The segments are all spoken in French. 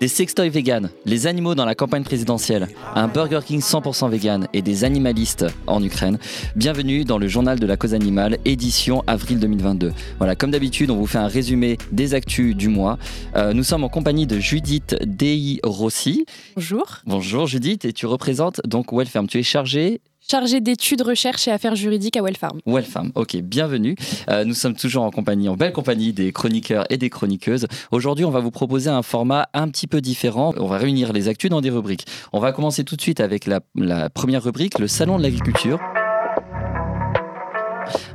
Des sextoys vegan, les animaux dans la campagne présidentielle, un Burger King 100% vegan et des animalistes en Ukraine. Bienvenue dans le journal de la cause animale, édition avril 2022. Voilà, comme d'habitude, on vous fait un résumé des actus du mois. Euh, nous sommes en compagnie de Judith Dei Rossi. Bonjour. Bonjour Judith, et tu représentes donc Wellfarm. Tu es chargée chargé d'études, recherche et affaires juridiques à Wellfarm. Wellfarm, ok, bienvenue. Euh, nous sommes toujours en compagnie, en belle compagnie des chroniqueurs et des chroniqueuses. Aujourd'hui, on va vous proposer un format un petit peu différent. On va réunir les actus dans des rubriques. On va commencer tout de suite avec la, la première rubrique, le Salon de l'agriculture.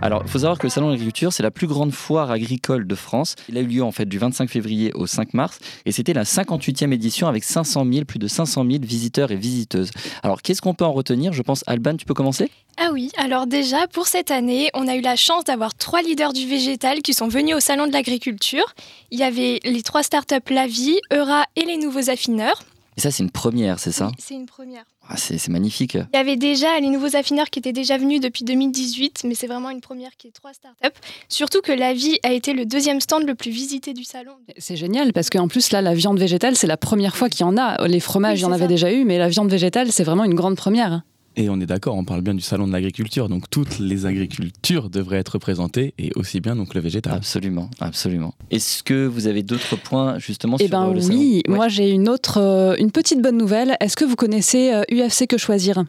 Alors, il faut savoir que le Salon de l'agriculture, c'est la plus grande foire agricole de France. Il a eu lieu en fait du 25 février au 5 mars et c'était la 58e édition avec 500 000, plus de 500 000 visiteurs et visiteuses. Alors, qu'est-ce qu'on peut en retenir Je pense, Alban, tu peux commencer? Ah oui, alors déjà, pour cette année, on a eu la chance d'avoir trois leaders du végétal qui sont venus au Salon de l'agriculture. Il y avait les trois startups La Vie, Eura et les nouveaux affineurs. Et ça, c'est une première, c'est ça C'est une première. Ah, c'est magnifique. Il y avait déjà les nouveaux affineurs qui étaient déjà venus depuis 2018, mais c'est vraiment une première qui est trois startups. Surtout que la vie a été le deuxième stand le plus visité du salon. C'est génial parce qu'en plus là, la viande végétale, c'est la première fois qu'il y en a. Les fromages, il y en avait déjà eu, mais la viande végétale, c'est vraiment une grande première. Et on est d'accord, on parle bien du salon de l'agriculture, donc toutes les agricultures devraient être représentées et aussi bien donc le végétal. Absolument, absolument. Est-ce que vous avez d'autres points justement eh ben oui, moi j'ai une autre, euh, une petite bonne nouvelle. Est-ce que vous connaissez UFC euh, que choisir?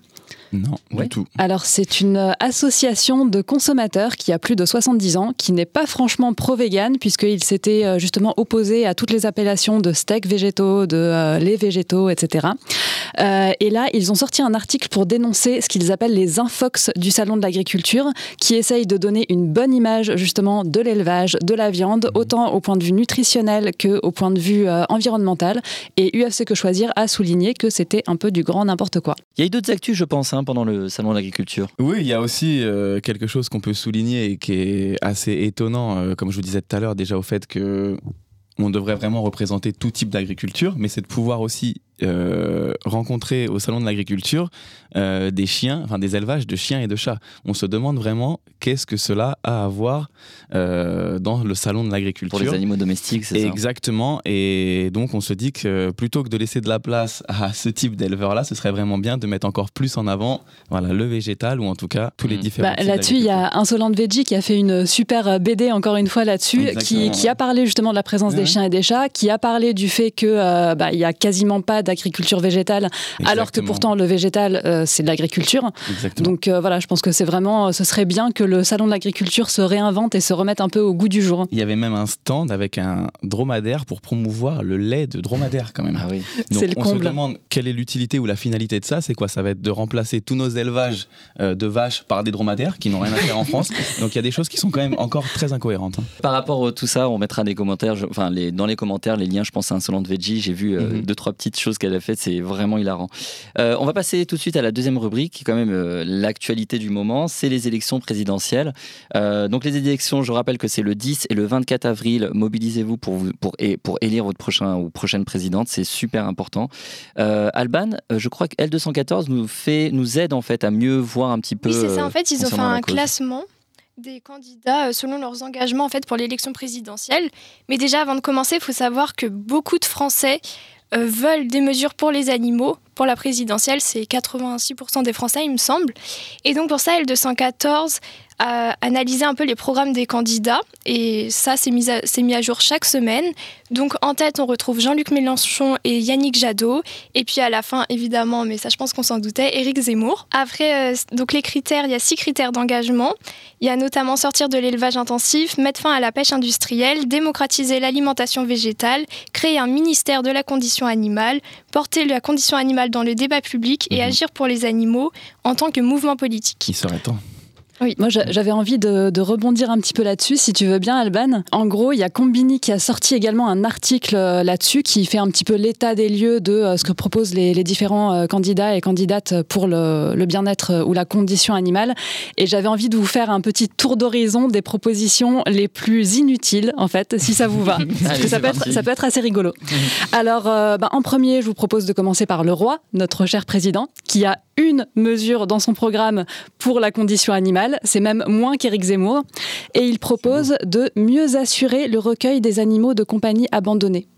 Non, du tout. Alors, c'est une euh, association de consommateurs qui a plus de 70 ans, qui n'est pas franchement pro-vegan, puisqu'il s'était euh, justement opposé à toutes les appellations de steaks végétaux, de euh, lait végétaux, etc. et là, ils ont sorti un article pour dénoncer ce qu'ils appellent les infox du Salon de l'agriculture, qui essayent de donner une bonne image justement de l'élevage, de la viande, mhm. autant au point de vue nutritionnel qu'au point de vue environnemental. Et UFC Que Choisir a souligné que c'était un peu du grand n'importe quoi. Il y a eu d'autres actus, je pense, hein, pendant le salon de l'agriculture. Oui, il y a aussi euh, quelque chose qu'on peut souligner et qui est assez étonnant, euh, comme je vous disais tout à l'heure, déjà au fait que on devrait vraiment représenter tout type d'agriculture, mais c'est de pouvoir aussi euh, rencontrer au salon de l'agriculture euh, des chiens, enfin des élevages de chiens et de chats. On se demande vraiment qu'est-ce que cela a à voir euh, dans le salon de l'agriculture. Pour les animaux domestiques, c'est ça Exactement. Et donc on se dit que plutôt que de laisser de la place à ce type d'éleveur-là, ce serait vraiment bien de mettre encore plus en avant voilà, le végétal ou en tout cas tous les mmh. différents. Bah, là-dessus, il y a Insolent Veggie qui a fait une super BD encore une fois là-dessus, qui, qui, a parlé justement de la présence des chiens et des chats, qui a parlé du fait que bah, il y a quasiment pas d'agriculture végétale, alors que pourtant le végétal, euh, c'est de l'agriculture. Donc euh, voilà, je pense que c'est vraiment, ce serait bien que le salon de l'agriculture se réinvente et se remette un peu au goût du jour. Il y avait même un stand avec un dromadaire pour promouvoir le lait de dromadaire quand même. Ah oui. C'est le on comble. se demande quelle est l'utilité ou la finalité de ça. C'est quoi? Ça va être de remplacer tous nos élevages euh, de vaches par des dromadaires qui n'ont rien à faire en France. Donc il y a des choses qui sont quand même encore très incohérentes. Hein. Par rapport à tout ça, on mettra des commentaires, enfin les, dans les commentaires les liens, je pense à Insolente Veggie. J'ai vu mhm. deux trois petites choses qu'elle a faites, c'est vraiment hilarant. Euh, on va passer tout de suite à la deuxième rubrique, qui est quand même euh, l'actualité du moment, c'est les élections présidentielles. Euh, donc les élections, je rappelle que c'est le 10 et le 24 avril. Mobilisez-vous pour, vous, pour, pour élire votre prochain ou prochaine présidente, c'est super important. Alban, je crois que L214 nous, fait, nous aide en fait à mieux voir un petit peu. Oui, c'est ça. En fait, ils ont fait un classement des candidats selon leurs engagements en fait pour l'élection présidentielle. Mais déjà avant de commencer, il faut savoir que beaucoup de Français veulent des mesures pour les animaux. Pour la présidentielle, c'est 86% des Français, il me semble. Et donc pour ça, L214 a analysé un peu les programmes des candidats. Et ça, c'est mis, mis, à jour chaque semaine. Donc en tête, on retrouve Jean-Luc Mélenchon et Yannick Jadot. Et puis à la fin, évidemment, mais ça je pense qu'on s'en doutait, Éric Zemmour. Après, euh, donc les critères, il y a six critères d'engagement. Il y a notamment sortir de l'élevage intensif, mettre fin à la pêche industrielle, démocratiser l'alimentation végétale, créer un ministère de la condition animale, porter la condition animale dans le débat public et mmh. agir pour les animaux en tant que mouvement politique. Qui serait temps oui, moi j'avais envie de, rebondir un petit peu là-dessus, si tu veux bien, Alban. En gros, il y a Combini qui a sorti également un article euh, là-dessus qui fait un petit peu l'état des lieux de euh, ce que proposent les, différents euh, candidats et candidates pour le, bien-être ou la condition animale. Et j'avais envie de vous faire un petit tour d'horizon des propositions les plus inutiles, en fait, si ça vous va. Parce que ça peut, être, ça peut être assez rigolo. Alors, bah, en premier, je vous propose de commencer par le roi, notre cher président, qui a une mesure dans son programme pour la condition animale. C'est même moins qu'Éric Zemmour. Et il propose de mieux assurer le recueil des animaux de compagnie abandonnés.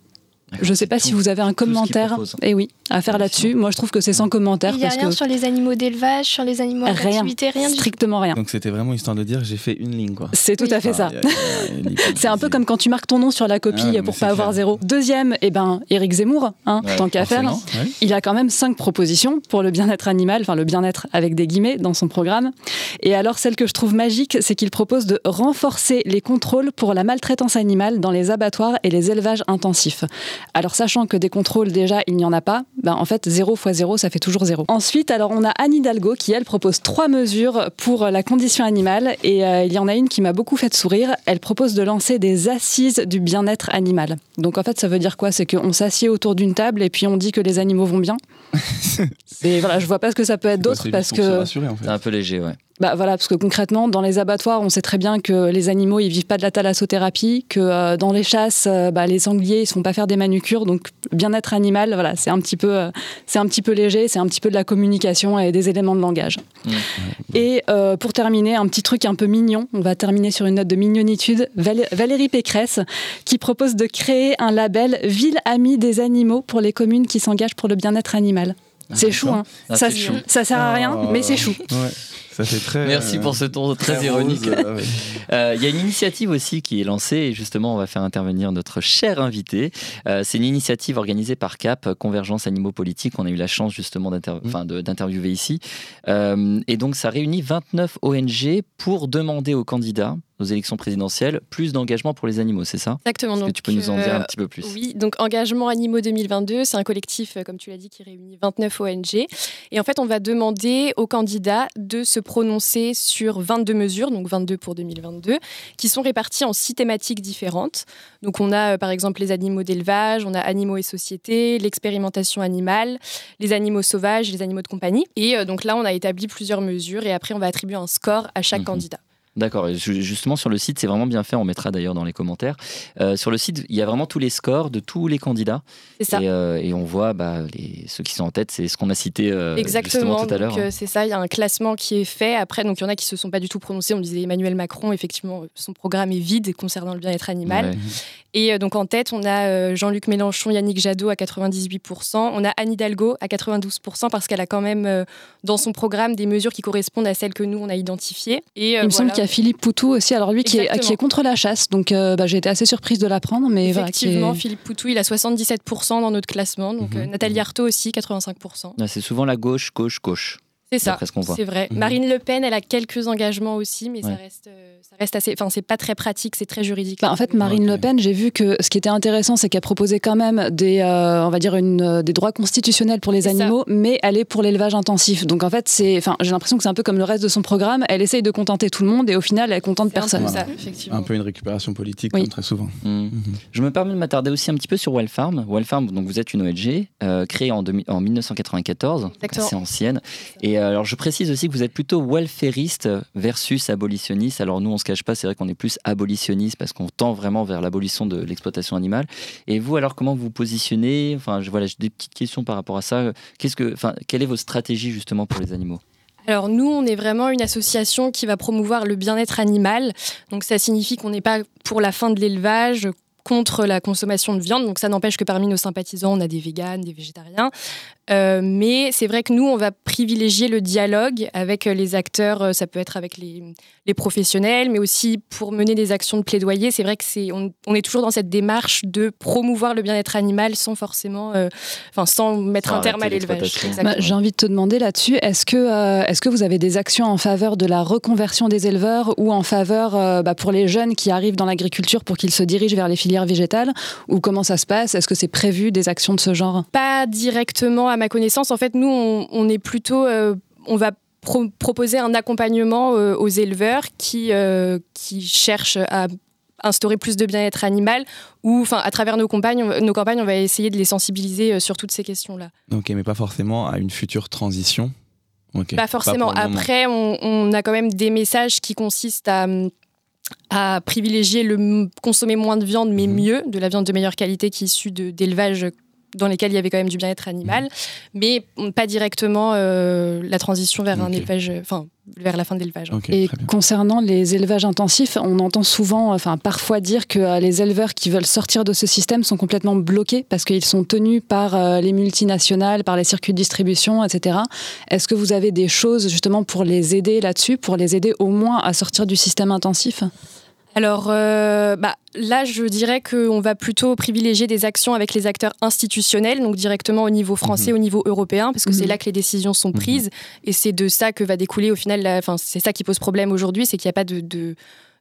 Je ne sais pas si vous avez un commentaire et eh oui, à faire là-dessus. Moi, je trouve que c'est sans commentaire. Il n'y a rien sur les animaux d'élevage, sur les animaux d'activité, rien, strictement rien. Donc c'était vraiment histoire de dire j'ai fait une ligne. quoi. C'est tout à fait ça. c'est un peu comme quand tu marques ton nom sur la copie ah, pour pas avoir zéro. Deuxième, eh ben, Éric Zemmour, hein, tant qu'à faire. Il a quand même cinq propositions pour le bien-être animal, enfin le bien-être avec des guillemets dans son programme. Et alors, celle que je trouve magique, c'est qu'il propose de renforcer les contrôles pour la maltraitance animale dans les abattoirs et les élevages intensifs. Alors sachant que des contrôles déjà il n'y en a pas, ben, en fait 0 fois 0 ça fait toujours 0. Ensuite alors on a Anne Hidalgo qui elle propose trois mesures pour la condition animale et euh, il y en a une qui m'a beaucoup fait sourire. Elle propose de lancer des assises du bien-être animal. Donc en fait ça veut dire quoi? C'est qu'on s'assied autour d'une table et puis on dit que les animaux vont bien? et voilà je vois pas ce que ça peut être d'autre parce que c'est un peu léger ouais. Bah voilà, parce que concrètement, dans les abattoirs, on sait très bien que les animaux, ils vivent pas de la thalassothérapie, que euh, dans les chasses, euh, bah, les sangliers, ils se font pas faire des manucures, donc bien-être animal, voilà, c'est un petit peu, euh, c'est un petit peu léger, c'est un petit peu de la communication et des éléments de langage. Mmh. Et pour terminer, un petit truc un peu mignon, on va terminer sur une note de mignonitude. Valérie Pécresse, qui propose de créer un label Ville amie des animaux pour les communes qui s'engagent pour le bien-être animal. Ah, c'est chou, hein. Ah, ça, chou. ça sert à rien, mais c'est chou. Ouais. Merci pour ce tour très, ironique. Euh, il y a une initiative aussi qui est lancée et justement, on va faire intervenir notre cher invité. Euh, c'est une initiative organisée par CAP, Convergence Animaux Politiques. On a eu la chance justement mmh. d'interviewer ici. Euh, et donc, ça réunit 29 ONG pour demander aux candidats aux élections présidentielles, plus d'engagement pour les animaux, c'est ça? Exactement. Est-ce que tu peux nous en dire un petit peu plus? Oui, donc Engagement Animaux 2022, c'est un collectif, comme tu l'as dit, qui réunit 29 ONG. Et en fait, on va demander aux candidats de se prononcé sur 22 mesures, donc 22 pour 2022, qui sont réparties en six thématiques différentes. Donc on a euh, par exemple les animaux d'élevage, on a animaux et société, l'expérimentation animale, les animaux sauvages, les animaux de compagnie. Et euh, donc là, on a établi plusieurs mesures et après, on va attribuer un score à chaque mhm. candidat. D'accord. Justement, sur le site, c'est vraiment bien fait. On mettra d'ailleurs dans les commentaires. Euh, sur le site, il y a vraiment tous les scores de tous les candidats. C'est ça. Et, euh, on voit bah, les, ceux qui sont en tête, c'est ce qu'on a cité euh, Exactement, tout à l'heure. c'est ça. Il y a un classement qui est fait. Après, donc il y en a qui se sont pas du tout prononcés. On disait Emmanuel Macron. Effectivement, son programme est vide concernant le bien-être animal. Et donc en tête, on a Jean-Luc Mélenchon, Yannick Jadot à 98%. On a Anne Hidalgo à 92% parce qu'elle a quand même dans son programme des mesures qui correspondent à celles que nous on a identifiées. Et il me semble qu'il y a Philippe Poutou aussi, alors lui qui est, qui est, contre la chasse, donc euh, bah, j'ai été assez surprise de l'apprendre. Mais Effectivement, Philippe Poutou, il a 77% dans notre classement, donc mhm. euh, Nathalie Arthaud aussi, 85%. c'est souvent la gauche, gauche, gauche. C'est ça, c'est vrai. Mhm. Marine Le Pen, elle a quelques engagements aussi, mais ça, reste, euh, ça reste assez. Enfin, c'est pas très pratique, c'est très juridique. Bah, en fait, Marine Le Pen, j'ai vu que ce qui était intéressant, c'est qu'elle proposait quand même des, euh, on va dire une, euh, des droits constitutionnels pour les animaux, mais elle est pour l'élevage intensif. Donc en fait, c'est, enfin, j'ai l'impression que c'est un peu comme le reste de son programme. Elle essaye de contenter tout le monde et au final, elle contente personne. Un peu, un peu une récupération politique, comme très souvent. Mmh. Mhm. Je me permets de m'attarder aussi un petit peu sur Wellfarm. Wellfarm, donc vous êtes une ONG créée en, en 1994, assez ancienne. Et alors je précise aussi que vous êtes plutôt welfariste versus abolitionniste. Alors nous, on se cache pas, c'est vrai qu'on est plus abolitionniste parce qu'on tend vraiment vers l'abolition de l'exploitation animale. Et vous, alors, comment vous vous positionnez? Enfin, voilà, j'ai des petites questions par rapport à ça. Qu'est-ce que, enfin, quelle est votre stratégie justement pour les animaux? Alors nous, on est vraiment une association qui va promouvoir le bien-être animal. Donc ça signifie qu'on n'est pas pour la fin de l'élevage, contre la consommation de viande. Donc ça n'empêche que parmi nos sympathisants, on a des véganes, des végétariens. Euh, mais c'est vrai que nous, on va privilégier le dialogue avec euh, les acteurs. Euh, ça peut être avec les, les professionnels, mais aussi pour mener des actions de plaidoyer. C'est vrai que c'est, on, est toujours dans cette démarche de promouvoir le bien-être animal sans forcément, enfin, sans mettre un terme à l'élevage. Bah, j'ai envie de te demander là-dessus, est-ce que, est-ce que vous avez des actions en faveur de la reconversion des éleveurs ou en faveur bah, pour les jeunes qui arrivent dans l'agriculture pour qu'ils se dirigent vers les filières végétales? Ou comment ça se passe? Est-ce que c'est prévu des actions de ce genre? Pas directement à ma connaissance, en fait, nous, on, est plutôt, euh, on va proposer un accompagnement euh, aux éleveurs qui, euh, qui cherchent à instaurer plus de bien-être animal ou enfin à travers nos campagnes nos campagnes on va essayer de les sensibiliser sur toutes ces questions là ok mais pas forcément à une future transition. Pas forcément. après on, a quand même des messages qui consistent à à privilégier le consommer moins de viande mais mhm. mieux de la viande de meilleure qualité qui est issue d'élevage dans lesquels il y avait quand même du bien-être animal, mhm. mais pas directement la transition vers un élevage, enfin vers la fin de l'élevage. et concernant les élevages intensifs, on entend souvent, enfin parfois dire que les éleveurs qui veulent sortir de ce système sont complètement bloqués parce qu'ils sont tenus par les multinationales, par les circuits de distribution, etc. Est-ce que vous avez des choses justement pour les aider là-dessus, pour les aider au moins à sortir du système intensif? Alors euh, bah, là, je dirais qu'on va plutôt privilégier des actions avec les acteurs institutionnels, donc directement au niveau français, mhm. au niveau européen, parce que c'est mhm. là que les décisions sont mhm. prises. Et c'est de ça que va découler au final, enfin, c'est ça qui pose problème aujourd'hui, c'est qu'il n'y a pas de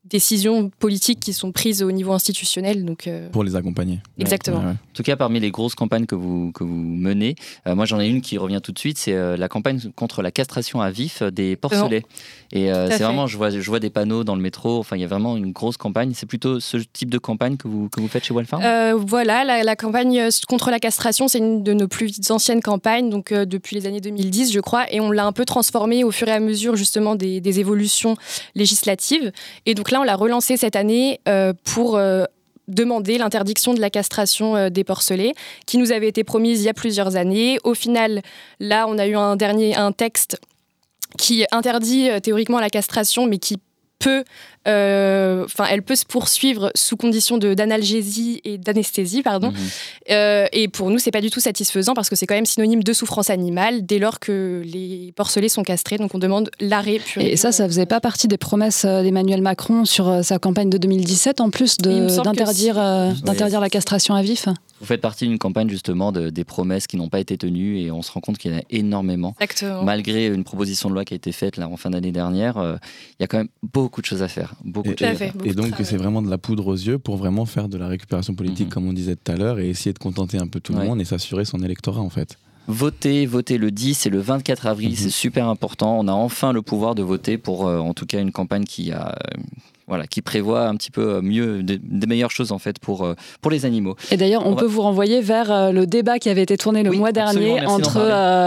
décisions politiques qui sont prises au niveau institutionnel. Donc, euh, Pour les accompagner. Exactement. En tout cas, parmi les grosses campagnes que vous, que vous menez, euh, moi j'en ai une qui revient tout de suite, c'est euh, la campagne contre la castration à vif des porcelets. Et c'est vraiment, je vois, je vois des panneaux dans le métro, enfin il y a vraiment une grosse campagne. C'est plutôt ce type de campagne que vous, que vous faites chez Wildfarm Voilà, la, la, campagne contre la castration, c'est une de nos plus anciennes campagnes, donc depuis les années 2010 je crois, et on l'a un peu transformée au fur et à mesure justement des, des évolutions législatives. Et donc là, on l'a relancé cette année euh, pour euh, demander l'interdiction de la castration euh, des porcelets, qui nous avait été promise il y a plusieurs années. Au final, là, on a eu un dernier un texte qui interdit théoriquement la castration, mais qui peut euh, enfin, elle peut se poursuivre sous condition d'analgésie et d'anesthésie, pardon. Mhm. Euh, et pour nous, c'est pas du tout satisfaisant parce que c'est quand même synonyme de souffrance animale dès lors que les porcelets sont castrés. Donc on demande l'arrêt. Et ça, ça faisait pas partie des promesses euh, d'Emmanuel Macron sur sa campagne de 2017 en plus d'interdire d'interdire la castration à vif? Vous faites partie d'une campagne justement de, des promesses qui n'ont pas été tenues et on se rend compte qu'il y en a énormément. Exactement. Malgré une proposition de loi qui a été faite là en fin d'année dernière, il y a quand même beaucoup de choses à faire. Beaucoup et, donc c'est vraiment de la poudre aux yeux pour vraiment faire de la récupération politique, mhm. comme on disait tout à l'heure, et essayer de contenter un peu tout le monde et s'assurer son électorat en fait. Votez, votez le 10 et le 24 avril, mhm. c'est super important. On a enfin le pouvoir de voter pour, euh, en tout cas, une campagne qui a euh, voilà, qui prévoit un petit peu euh, mieux, des, meilleures choses en fait pour, euh, pour les animaux. Et d'ailleurs, on, peut vous renvoyer vers euh, le débat qui avait été tourné le mois dernier entre,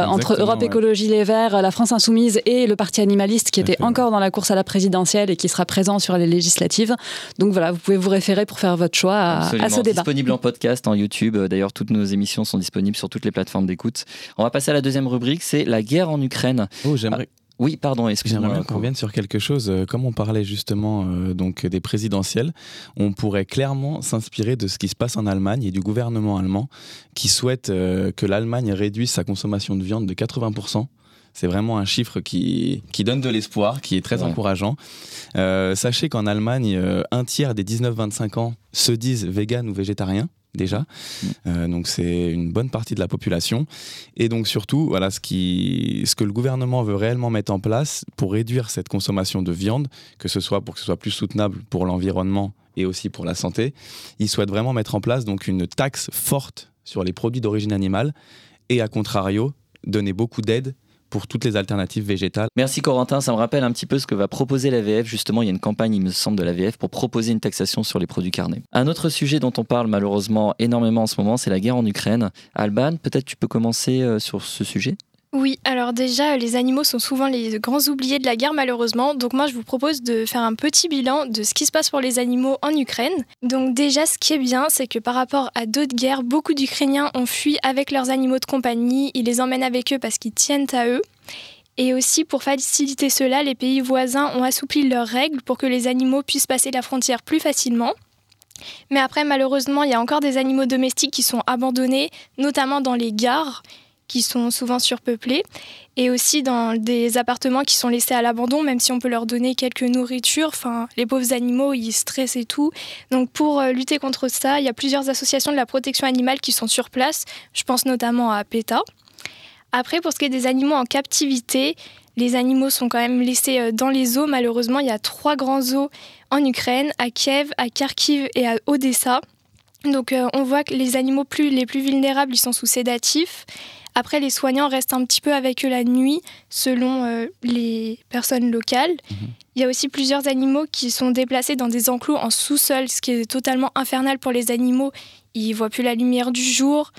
entre Europe Écologie Les Verts, la France Insoumise et le Parti animaliste qui était encore dans la course à la présidentielle et qui sera présent sur les législatives. Donc voilà, vous pouvez vous référer pour faire votre choix à, à ce débat. Disponible en podcast, en YouTube. D'ailleurs, toutes nos émissions sont disponibles sur toutes les plateformes d'écoute. On va passer à la deuxième rubrique, c'est la guerre en Ukraine. Oh, j'aimerais. Oui, pardon, excusez-moi. J'aimerais qu'on revienne sur quelque chose. Euh, comme on parlait justement euh, donc des présidentielles, on pourrait clairement s'inspirer de ce qui se passe en Allemagne et du gouvernement allemand qui souhaite euh, que l'Allemagne réduise sa consommation de viande de 80%. C'est vraiment un chiffre qui, qui donne de l'espoir, qui est très encourageant. sachez qu'en Allemagne, un tiers des 19-25 ans se disent véganes ou végétariens déjà. Mm. Euh, donc c'est une bonne partie de la population. Et donc surtout, voilà, ce, qui, ce que le gouvernement veut réellement mettre en place pour réduire cette consommation de viande, que ce soit pour que ce soit plus soutenable pour l'environnement et aussi pour la santé, il souhaite vraiment mettre en place donc une taxe forte sur les produits d'origine animale et à contrario donner beaucoup d'aide pour toutes les alternatives végétales. Merci Corentin, ça me rappelle un petit peu ce que va proposer l'AVF. Justement, il y a une campagne, il me semble, de l'AVF pour proposer une taxation sur les produits carnés. Un autre sujet dont on parle malheureusement énormément en ce moment, c'est la guerre en Ukraine. Alban, peut-être tu peux commencer euh, sur ce sujet? Oui, alors déjà, les animaux sont souvent les grands oubliés de la guerre malheureusement. Donc moi, je vous propose de faire un petit bilan de ce qui se passe pour les animaux en Ukraine. Donc déjà, ce qui est bien, c'est que par rapport à d'autres guerres, beaucoup d'Ukrainiens ont fui avec leurs animaux de compagnie. Ils les emmènent avec eux parce qu'ils tiennent à eux. Et aussi, pour faciliter cela, les pays voisins ont assoupli leurs règles pour que les animaux puissent passer la frontière plus facilement. Mais après, malheureusement, il y a encore des animaux domestiques qui sont abandonnés, notamment dans les gares qui sont souvent surpeuplés, et aussi dans des appartements qui sont laissés à l'abandon, même si on peut leur donner quelques nourritures. Enfin, les pauvres animaux, ils stressent et tout. Donc pour euh, lutter contre ça, il y a plusieurs associations de la protection animale qui sont sur place. Je pense notamment à PETA. Après, pour ce qui est des animaux en captivité, les animaux sont quand même laissés euh, dans les zoos. Malheureusement, il y a trois grands zoos en Ukraine, à Kiev, à Kharkiv et à Odessa. Donc euh, on voit que les animaux plus, les plus vulnérables, ils sont sous sédatifs. Après, les soignants restent un petit peu avec eux la nuit, selon euh, les personnes locales. Mhm. Il y a aussi plusieurs animaux qui sont déplacés dans des enclos en sous-sol, ce qui est totalement infernal pour les animaux. Ils voient plus la lumière du jour,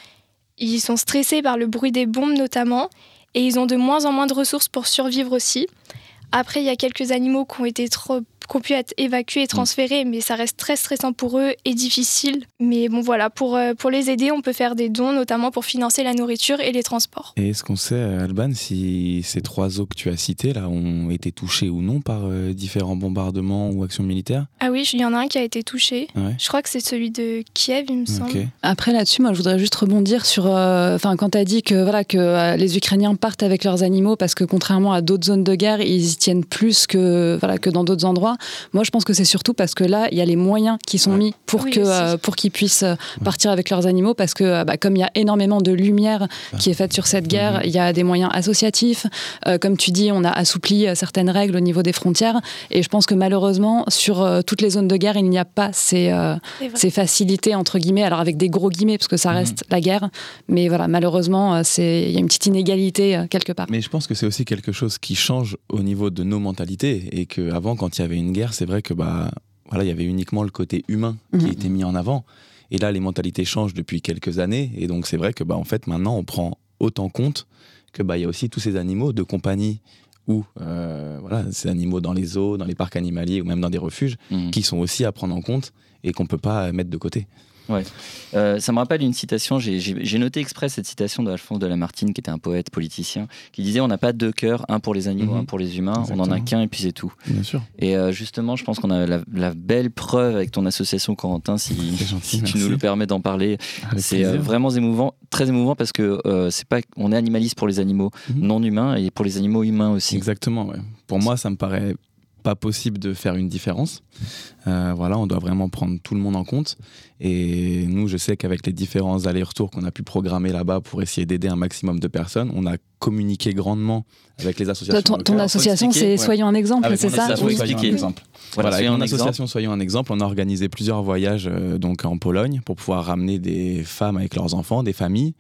ils sont stressés par le bruit des bombes notamment, et ils ont de moins en moins de ressources pour survivre aussi. Après, il y a quelques animaux qui ont été trop qui ont pu être évacués et mm. transférés, mais ça reste très stressant pour eux et difficile. Mais bon, voilà, pour, euh, pour les aider, on peut faire des dons, notamment pour financer la nourriture et les transports. Et est-ce qu'on sait, Alban, si ces trois eaux que tu as citées là ont été touchées ou non par euh, différents bombardements ou actions militaires? Ah oui, il y en a un qui a été touché. Je crois que c'est celui de Kiev, il me semble. Après là-dessus, moi, je voudrais juste rebondir sur, euh, enfin, quand tu as dit que voilà que les Ukrainiens partent avec leurs animaux parce que contrairement à d'autres zones de guerre, ils y tiennent plus que voilà que dans d'autres endroits. Moi, je pense que c'est surtout parce que là, il y a les moyens qui sont mis pour que euh, pour qu'ils puissent euh, partir avec leurs animaux, parce que euh, bah, comme il y a énormément de lumière qui est faite sur cette guerre, il y a des moyens associatifs. comme tu dis, on a assoupli certaines règles au niveau des frontières, et je pense que malheureusement, sur toutes les zones de guerre, il n'y a pas ces, ces facilités entre guillemets, alors avec des gros guillemets, parce que ça mhm. reste la guerre, mais voilà, malheureusement, c'est il y a une petite inégalité quelque part. Mais je pense que c'est aussi quelque chose qui change au niveau de nos mentalités, et qu'avant, quand il y avait une guerre, c'est vrai que bah voilà, il y avait uniquement le côté humain qui mhm. était mis en avant. Et là, les mentalités changent depuis quelques années. Et donc, c'est vrai que, bah, en fait, maintenant, on prend autant compte que, bah, il y a aussi tous ces animaux de compagnie ou euh, voilà, ces animaux dans les zoos, dans les parcs animaliers ou même dans des refuges, mhm. qui sont aussi à prendre en compte et qu'on ne peut pas mettre de côté. Ouais. Euh, ça me rappelle une citation, j'ai noté exprès cette citation d'Alphonse de Lamartine, qui était un poète politicien, qui disait On n'a pas deux cœurs, un pour les animaux, mhm. un pour les humains, on en a qu'un et puis c'est tout. Bien sûr. Et euh, justement, je pense qu'on a la, belle preuve avec ton association, Corentin, si, tu nous le permets d'en parler. C'est euh, vraiment émouvant, très émouvant parce que c'est pas, on est animaliste pour les animaux mhm. non humains et pour les animaux humains aussi. Exactement, ouais. Pour moi, ça me paraît pas possible de faire une différence. Euh, voilà, on doit vraiment prendre tout le monde en compte. Et nous, je sais qu'avec les différents allers-retours qu'on a pu programmer là-bas pour essayer d'aider un maximum de personnes, on a communiqué grandement avec les associations. Ton, association, c'est Soyons un exemple, c'est ça Soyons un exemple. Voilà, avec mon association Soyons un exemple, on a organisé plusieurs voyages euh, donc en Pologne pour pouvoir ramener des femmes avec leurs enfants, des familles.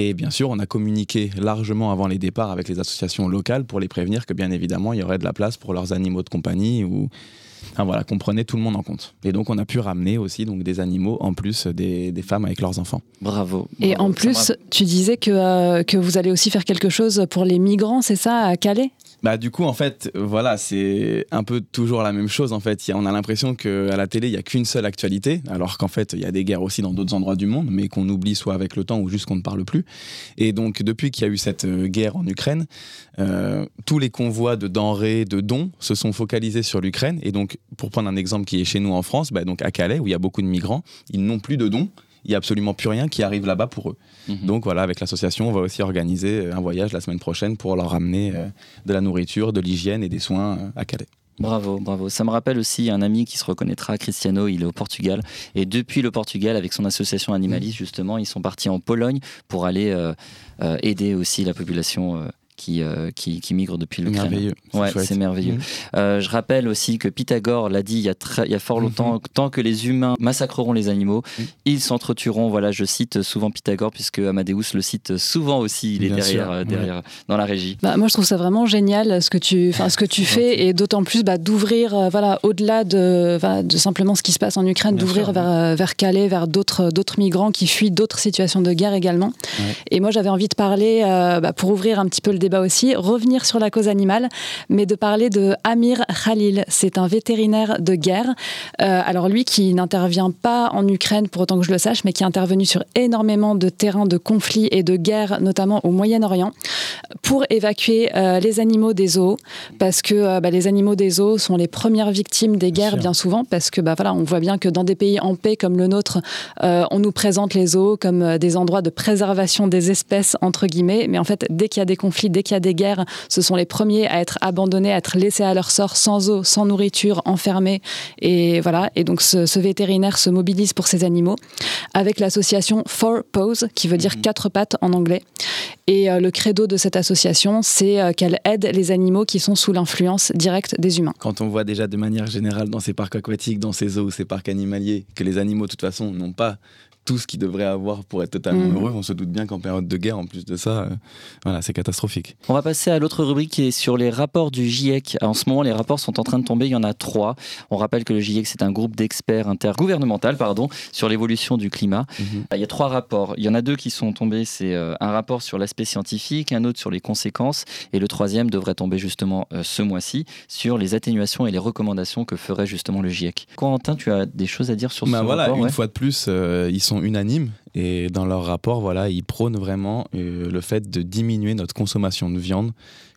Et bien sûr, on a communiqué largement avant les départs avec les associations locales pour les prévenir que bien évidemment, il y aurait de la place pour leurs animaux de compagnie ou Enfin, voilà, qu'on prenait tout le monde en compte. Et donc on a pu ramener aussi donc des animaux en plus des, des femmes avec leurs enfants. Bravo. Et en plus, tu disais que, euh, que vous allez aussi faire quelque chose pour les migrants, c'est ça, à Calais? Bah du coup en fait voilà c'est un peu toujours la même chose en fait. on a l'impression qu'à la télé il y a qu'une seule actualité alors qu'en fait il y a des guerres aussi dans d'autres endroits du monde mais qu'on oublie soit avec le temps ou juste qu'on ne parle plus. Et donc depuis qu'il y a eu cette euh, guerre en Ukraine, euh, tous les convois de denrées, de dons se sont focalisés sur l'Ukraine. Et donc pour prendre un exemple qui est chez nous en France, bah, donc à Calais où il y a beaucoup de migrants, ils n'ont plus de dons il n'y a absolument plus rien qui arrive là-bas pour eux. Mhm. Donc voilà, avec l'association, on va aussi organiser euh, un voyage la semaine prochaine pour leur ramener euh, de la nourriture, de l'hygiène et des soins euh, à Calais. Bravo, bravo. Ça me rappelle aussi un ami qui se reconnaîtra, Cristiano, il est au Portugal. Et depuis le Portugal, avec son association animaliste, mhm. justement, ils sont partis en Pologne pour aller aider aussi la population qui, euh, qui, qui, migrent depuis le Merveilleux. Ouais, c'est merveilleux. Mmh. Euh, je rappelle aussi que Pythagore l'a dit il y, a il y a fort longtemps mmh. tant que les humains massacreront les animaux, mmh. ils s'entretueront. Voilà, je cite souvent Pythagore puisque Amadeus le cite souvent aussi. Il est derrière, euh, derrière dans la régie. Bah, moi, je trouve ça vraiment génial ce que tu, ce que tu fais et d'autant plus bah, d'ouvrir, voilà, au-delà de, de simplement ce qui se passe en Ukraine, d'ouvrir vers, vers Calais, vers d'autres, d'autres migrants qui fuient d'autres situations de guerre également. Et moi, j'avais envie de parler bah, pour ouvrir un petit peu le débat aussi, revenir sur la cause animale, mais de parler de Amir Khalil. C'est un vétérinaire de guerre. Euh, alors lui qui n'intervient pas en Ukraine pour autant que je le sache, mais qui est intervenu sur énormément de terrains de conflits et de guerres, notamment au Moyen-Orient, pour évacuer euh, les animaux des zoos, parce que euh, bah, les animaux des zoos sont les premières victimes des guerres bien, souvent, parce que bah, voilà, on voit bien que dans des pays en paix comme le nôtre, on nous présente les zoos comme des endroits de préservation des espèces entre guillemets, mais en fait dès qu'il y a des conflits, dès qu'il y a des guerres, ce sont les premiers à être abandonnés, à être laissés à leur sort, sans eau, sans nourriture, enfermés. Et voilà. Et donc ce, vétérinaire se mobilise pour ces animaux avec l'association Four Paws, qui veut dire mhm. quatre pattes en anglais. Et euh, le credo de cette association, c'est euh, qu'elle aide les animaux qui sont sous l'influence directe des humains. Quand on voit déjà de manière générale dans ces parcs aquatiques, dans ces zoos, ces parcs animaliers, que les animaux de toute façon n'ont pas tout ce qu'ils devraient avoir pour être totalement Mm. heureux. On se doute bien qu'en période de guerre, en plus de ça, euh, voilà, c'est catastrophique. On va passer à l'autre rubrique qui est sur les rapports du GIEC. En ce moment, les rapports sont en train de tomber. Il y en a trois. On rappelle que le GIEC, c'est un groupe d'experts intergouvernemental pardon, sur l'évolution du climat. Mhm. Il y a trois rapports. Il y en a deux qui sont tombés. C'est euh, un rapport sur l'aspect scientifique, un autre sur les conséquences, et le troisième devrait tomber justement euh, ce mois-ci sur les atténuations et les recommandations que ferait justement le GIEC. Corentin, tu as des choses à dire sur Bah ce voilà, rapport une ouais? fois de plus, euh, ils sont unanimes et dans leur rapport, voilà, ils prônent vraiment euh, le fait de diminuer notre consommation de viande,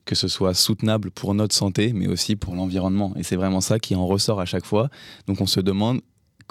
que ce soit soutenable pour notre santé, mais aussi pour l'environnement. Et c'est vraiment ça qui en ressort à chaque fois. Donc on se demande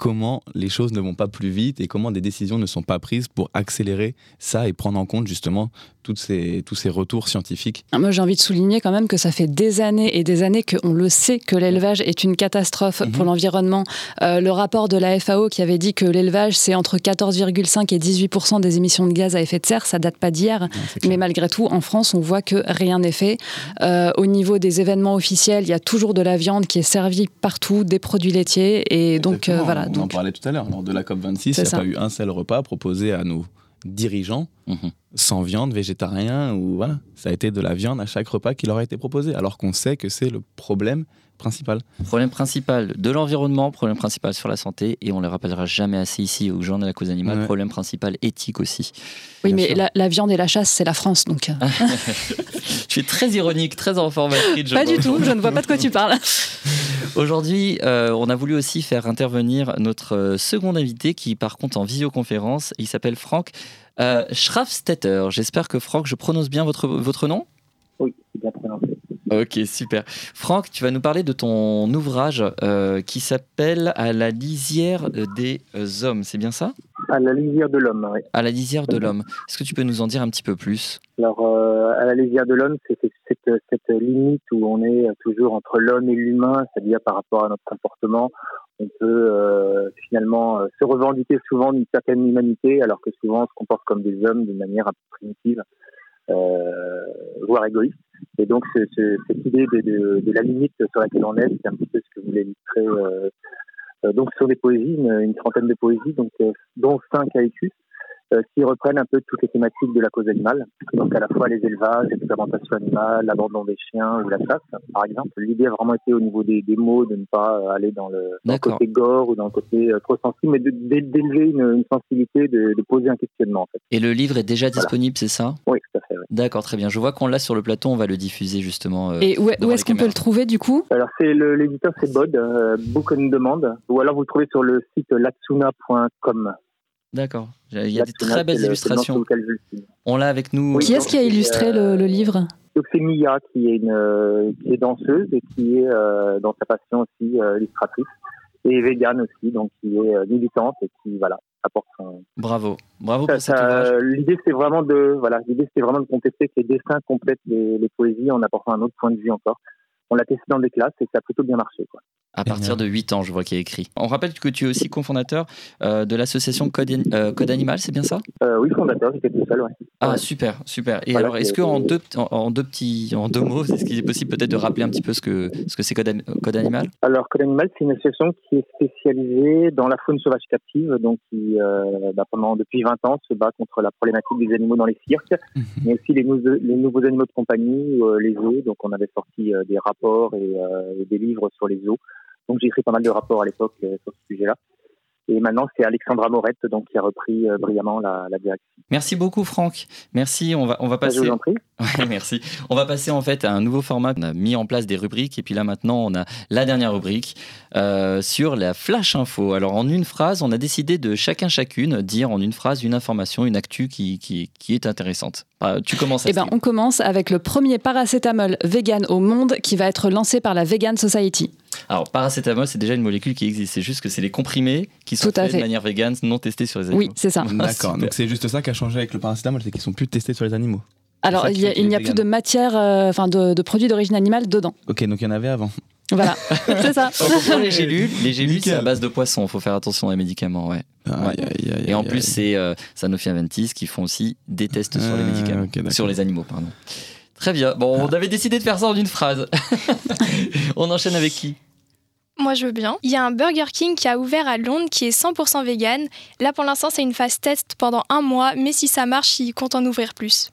comment les choses ne vont pas plus vite et comment des décisions ne sont pas prises pour accélérer ça et prendre en compte justement toutes ces, tous ces retours scientifiques. Moi, j'ai envie de souligner quand même que ça fait des années et des années qu'on le sait que l'élevage est une catastrophe Mhm. pour l'environnement. Euh, le rapport de la FAO qui avait dit que l'élevage, c'est entre 14,5 et 18 des émissions de gaz à effet de serre, ça date pas d'hier. Ouais. Mais malgré tout, en France, on voit que rien n'est fait. Euh, au niveau des événements officiels, il y a toujours de la viande qui est servie partout, des produits laitiers. Et donc, euh, voilà. On en parlait tout à l'heure. Lors de la COP26, il n'y a ça. pas eu un seul repas proposé à nos dirigeants Mhm. sans viande, végétarien ou voilà. Ça a été de la viande à chaque repas qui leur a été proposé, alors qu'on sait que c'est le problème principal. Problème principal de l'environnement, problème principal sur la santé, et on ne le rappellera jamais assez ici au Journal de la cause animale, Ouais. problème principal éthique aussi. oui, bien mais la, la viande et la chasse, c'est la France. Donc, euh, Tu es très ironique, très informatrice. je pas du tout. Je ne vois pas de quoi tu parles. Aujourd'hui, euh, on a voulu aussi faire intervenir notre euh, second invité qui, par contre, en visioconférence, il s'appelle Franck euh, Schraffstetter. J'espère que Franck, je prononce bien votre, votre nom? Oui, c'est bien prononcé. Ok, super. Franck, tu vas nous parler de ton ouvrage euh, qui s'appelle À la lisière des hommes, c'est bien ça? À la lisière de l'homme, oui. À la lisière de l'homme. Est-ce que tu peux nous en dire un petit peu plus? Alors, euh, à la lisière de l'homme, c'est cette, cette limite où on est toujours entre l'homme et l'humain, c'est-à-dire par rapport à notre comportement. On peut euh, finalement euh, se revendiquer souvent d'une certaine humanité, alors que souvent on se comporte comme des hommes d'une manière un peu primitive, euh, voire égoïste. Et donc, ce- ce- cette idée de, la limite sur laquelle on est, c'est un petit peu ce que voulait illustrer. Euh, euh, donc, sur les poésies, une, trentaine de poésies, donc, euh, dont cinq à Écus, euh, qui reprennent un peu toutes les thématiques de la cause animale. Donc à la fois les élevages, l'expérimentation animale, l'abandon des chiens ou la chasse, par exemple. L'idée a vraiment été au niveau des, des mots de ne pas euh, aller dans le, dans le côté gore ou dans le côté euh, trop sensible, mais d'élever une, une sensibilité, de, de poser un questionnement en fait. Et le livre est déjà Voilà. disponible, c'est ça? Oui, tout à fait. oui. D'accord, très bien. Je vois qu'on l'a sur le plateau, on va le diffuser justement. euh, Et où, est-ce qu'on peut le trouver du coup? Alors c'est l'éditeur c'est Bod, euh, Book on Demand, ou alors vous le trouvez sur le site latsuna.com. D'accord. Il y a des très belles illustrations. On l'a avec nous. Oui. Qui est-ce qui a illustré euh, le, le livre? Donc c'est Mia qui est une euh, qui est danseuse et qui est euh, dans sa passion aussi euh, illustratrice et végane aussi, donc qui est euh, militante et qui voilà apporte son. Bravo. Bravo Ça- pour cet ça- ouvrage. l'idée c'est vraiment de voilà l'idée c'est vraiment de compléter que les dessins complètent les, les poésies en apportant un autre point de vue encore. On l'a testé dans des classes et ça a plutôt bien marché quoi. À partir de 8 ans, je vois qu'il y a écrit. On rappelle que tu es aussi cofondateur euh, de l'association Code, euh, Code Animal, c'est bien ça? Euh, oui fondateur j'étais tout seul ouais. Ah super, super. Et Voilà, alors, est-ce que en deux, en, en deux petits, en deux mots, est-ce qu'il est possible peut-être de rappeler un petit peu ce que ce que c'est Code, Ani- Code Animal? Alors, Code Animal, c'est une association qui est spécialisée dans la faune sauvage captive, donc qui, euh, bah, pendant depuis 20 ans, se bat contre la problématique des animaux dans les cirques, Mhm. mais aussi les, nou- les nouveaux animaux de compagnie, euh, les zoos. Donc, on avait sorti euh, des rapports et, euh, et des livres sur les zoos. Donc, j'ai écrit pas mal de rapports à l'époque euh, sur ce sujet-là. Et maintenant, c'est Alexandra Morette donc, qui a repris euh, brillamment la, la direction. Merci beaucoup, Franck. Merci. On va on va Je passer. vous en prie. Ouais, merci. On va passer en fait à un nouveau format. On a mis en place des rubriques et puis là maintenant on a la dernière rubrique euh, sur la flash info. Alors en une phrase, on a décidé de chacun chacune dire en une phrase une information, une actu qui, qui, qui est intéressante. Euh, tu commences. Eh ben, on commence avec le premier paracétamol vegan au monde qui va être lancé par la Vegan Society. Alors paracétamol, c'est déjà une molécule qui existe. C'est juste que c'est les comprimés qui sont faits de manière végane, non testés sur les animaux. Oui, c'est ça. D'accord, super. donc c'est juste ça qui a changé avec le paracétamol, c'est qu'ils sont plus testés sur les animaux. Alors, il a- n'y a plus vegan. de matière, euh, enfin de, de produits d'origine animale dedans. Ok, donc il y en avait avant. Voilà, c'est ça. Les gélules, les gélules c'est à base de poisson. Il faut faire attention aux médicaments, ouais. Aïe, aïe, aïe, Et en aïe, plus, c'est euh, Sanofi Aventis qui font aussi des tests sur les Ah, médicaments, d'accord. sur les animaux, pardon. Très bien. Bon, on avait décidé de faire ça en une phrase. on enchaîne avec qui? Moi, je veux bien. Il y a un Burger King qui a ouvert à Londres qui est 100% vegan. Là, pour l'instant, c'est une phase test pendant un mois, mais si ça marche, ils comptent en ouvrir plus.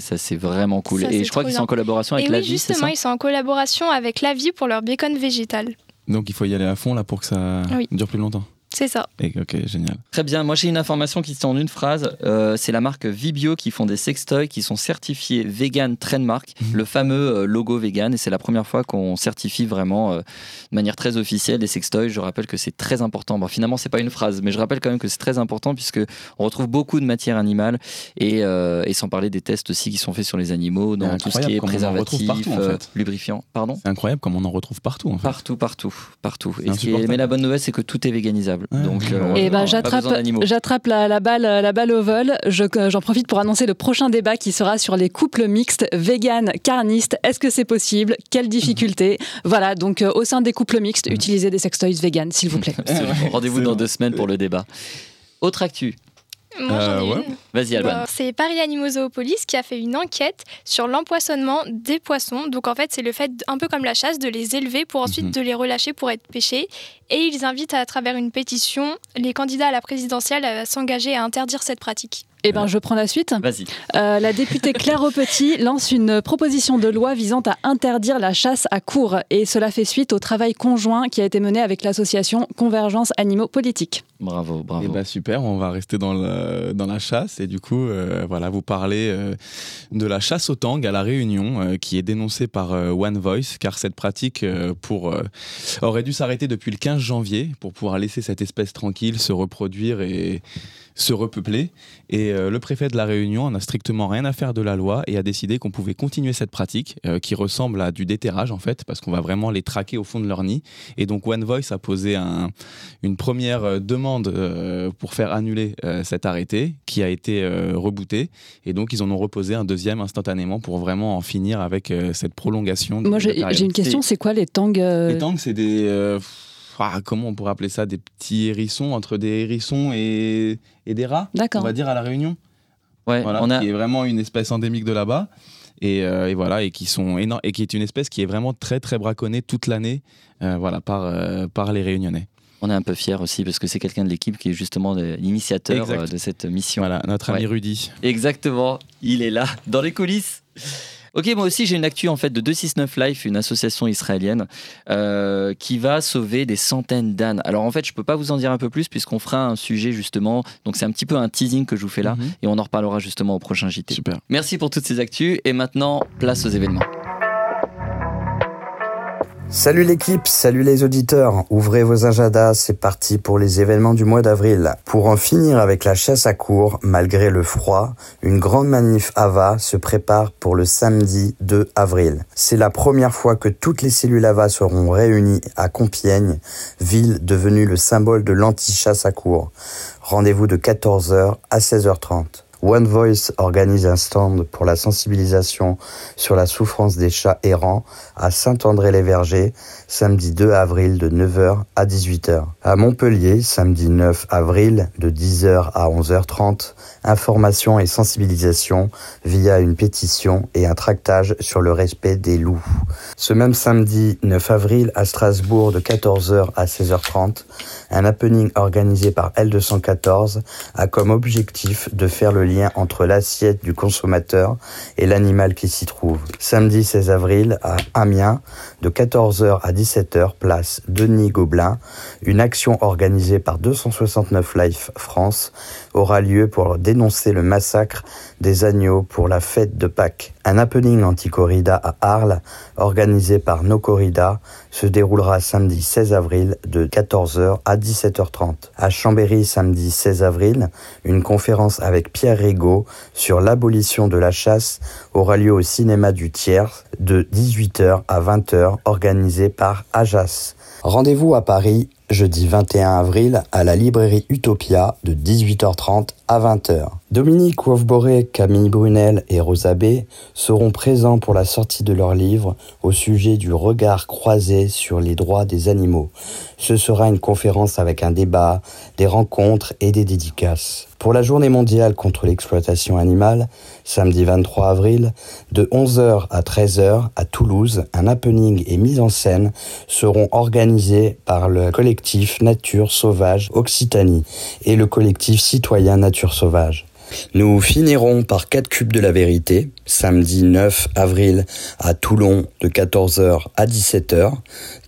ça, c'est vraiment cool. et je crois qu'ils sont en collaboration avec Et La oui, justement, ils sont en collaboration avec La Vie pour leur bacon végétal. Donc il faut y aller à fond là pour que ça dure plus longtemps. C'est ça. ok, génial. Très bien. Moi, j'ai une information qui se tient en une phrase. Euh, c'est la marque Vibio qui font des sextoys qui sont certifiés vegan trademark, mhm. le fameux euh, logo vegan. Et c'est la première fois qu'on certifie vraiment euh, de manière très officielle des sextoys. Je rappelle que c'est très important. Bon, finalement, c'est pas une phrase, mais je rappelle quand même que c'est très important puisque on retrouve beaucoup de matière animale et, et, sans parler des tests aussi qui sont faits sur les animaux, dans tout ce qui est préservatif, partout, en fait. lubrifiant. Pardon? C'est incroyable comme on en retrouve partout. En fait. Partout, partout, partout. Et mais la bonne nouvelle, c'est que tout est véganisable. Donc, euh, et ben, j'attrape, j'attrape la, balle, la balle au vol. j'en profite pour annoncer le prochain débat qui sera sur les couples mixtes vegan, carnistes. Est-ce que c'est possible? Quelles difficultés Voilà, donc euh, au sein des couples mixtes, utilisez des sextoys vegan, s'il vous plaît. Rendez-vous dans deux semaines pour le débat. Autre actu. Moi, j'en ai euh. Vas-y, Alban. c'est Paris Animaux Zoopolis qui a fait une enquête sur l'empoisonnement des poissons. Donc, en fait, c'est le fait, un peu comme la chasse, de les élever pour ensuite mhm. de les relâcher pour être pêchés. Et ils invitent à travers une pétition les candidats à la présidentielle à s'engager à interdire cette pratique. Eh ben, je prends la suite. Vas-y. Euh, la députée Claire Petit lance une proposition de loi visant à interdire la chasse à cours. Et cela fait suite au travail conjoint qui a été mené avec l'association Convergence Animaux Politiques. Bravo, bravo. Eh ben, super, on va rester dans, dans la chasse et du coup, euh, voilà, vous parlez euh, de la chasse au tang à La Réunion qui est dénoncée par One Voice car cette pratique pour, aurait dû s'arrêter depuis le 15 janvier pour pouvoir laisser cette espèce tranquille se reproduire et se repeupler. Et euh, le préfet de la Réunion n'a strictement rien à faire de la loi et a décidé qu'on pouvait continuer cette pratique euh, qui ressemble à du déterrage en fait, parce qu'on va vraiment les traquer au fond de leur nid. Et donc One Voice a posé un, une première euh, demande pour faire annuler cet arrêté qui a été rebooté. Et donc ils en ont reposé un deuxième instantanément pour vraiment en finir avec cette prolongation. Moi j'ai une question, c'est quoi les tangs Les tangs, c'est des ah, comment on pourrait appeler ça, des petits hérissons, entre des hérissons et, des rats, on va dire à la Réunion. Ouais, on a... qui est vraiment une espèce endémique de là-bas. Et, euh, voilà, et qui sont énormes, et qui est une espèce qui est vraiment très très braconnée toute l'année, euh, voilà, par, euh, par les Réunionnais. On est un peu fiers aussi parce que c'est quelqu'un de l'équipe qui est justement l'initiateur de cette mission. Voilà, notre ami Rudy. Exactement, il est là, dans les coulisses. Ok, moi aussi j'ai une actu en fait de 269 Life, une association israélienne euh, qui va sauver des centaines d'ânes. Alors en fait, je peux pas vous en dire un peu plus puisqu'on fera un sujet justement. Donc c'est un petit peu un teasing que je vous fais là mhm. et on en reparlera justement au prochain JT. Super. Merci pour toutes ces actus et maintenant place aux événements. Salut l'équipe, salut les auditeurs. Ouvrez vos agendas, c'est parti pour les événements du mois d'avril. Pour en finir avec la chasse à cours, malgré le froid, une grande manif AVA se prépare pour le samedi 2 avril. C'est la première fois que toutes les cellules AVA seront réunies à Compiègne, ville devenue le symbole de l'anti-chasse à cours. Rendez-vous de 14h à 16h30. One Voice organise un stand pour la sensibilisation sur la souffrance des chats errants à Saint-André-les-Vergers, samedi 2 avril de 9h à 18h. À Montpellier, samedi 9 avril de 10h à 11h30, information et sensibilisation via une pétition et un tractage sur le respect des loups. Ce même samedi 9 avril à Strasbourg de 14h à 16h30, un happening organisé par L214 a comme objectif de faire le lien entre l'assiette du consommateur et l'animal qui s'y trouve. Samedi 16 avril à Amiens, de 14h à 17h, place Denis Gobelin, une action organisée par 269 Life France aura lieu pour dénoncer le massacre des agneaux pour la fête de Pâques. Un happening anti-corrida à Arles, organisé par No Corrida, se déroulera samedi 16 avril de 14h à 17h30. À Chambéry, samedi 16 avril, une conférence avec Pierre Rigaud sur l'abolition de la chasse aura lieu au cinéma du Tiers de 18h à 20h, organisé par Ajas. Rendez-vous à Paris jeudi 21 avril à la librairie Utopia de 18h30 à 20h. Dominique Wolfboré, Camille Brunel et Rosa B seront présents pour la sortie de leur livre au sujet du regard croisé sur les droits des animaux. Ce sera une conférence avec un débat, des rencontres et des dédicaces. Pour la journée mondiale contre l'exploitation animale, samedi 23 avril, de 11h à 13h à Toulouse, un happening et mise en scène seront organisés par le collectif Nature Sauvage Occitanie et le collectif citoyen Nature Sauvage. Nous finirons par 4 cubes de la vérité, samedi 9 avril à Toulon de 14h à 17h,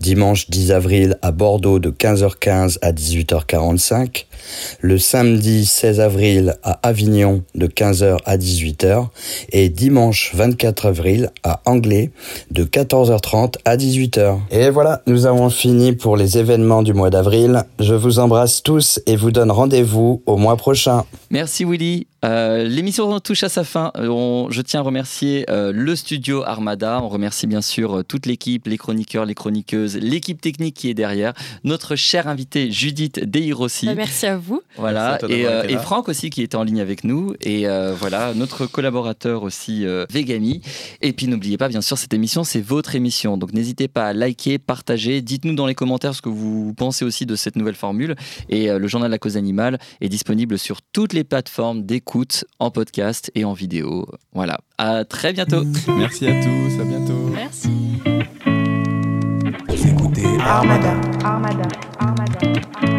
dimanche 10 avril à Bordeaux de 15h15 à 18h45, le samedi 16 avril à Avignon de 15h à 18h et dimanche 24 avril à Anglais de 14h30 à 18h. Et voilà, nous avons fini pour les événements du mois d'avril. Je vous embrasse tous et vous donne rendez-vous au mois prochain. Merci Willy. Euh, l'émission touche à sa fin. Euh, je tiens à euh, le studio Armada. On remercie bien sûr toute l'équipe, les chroniqueurs, les chroniqueuses, l'équipe technique qui est derrière, notre chère invitée Judith Deirossi. Bah, merci à vous. Voilà, et, Franck aussi qui était en ligne avec nous. Et voilà, notre collaborateur aussi, Vegami. Et puis n'oubliez pas, bien sûr, cette émission, c'est votre émission. Donc n'hésitez pas à liker, partager. Dites-nous dans les commentaires ce que vous pensez aussi de cette nouvelle formule. Et le journal de la cause animale est disponible sur toutes les plateformes d'écoute en podcast et en vidéo. Voilà, à très bientôt. Merci à tous, à bientôt. Merci. Écoutez Armada. Armada. Armada.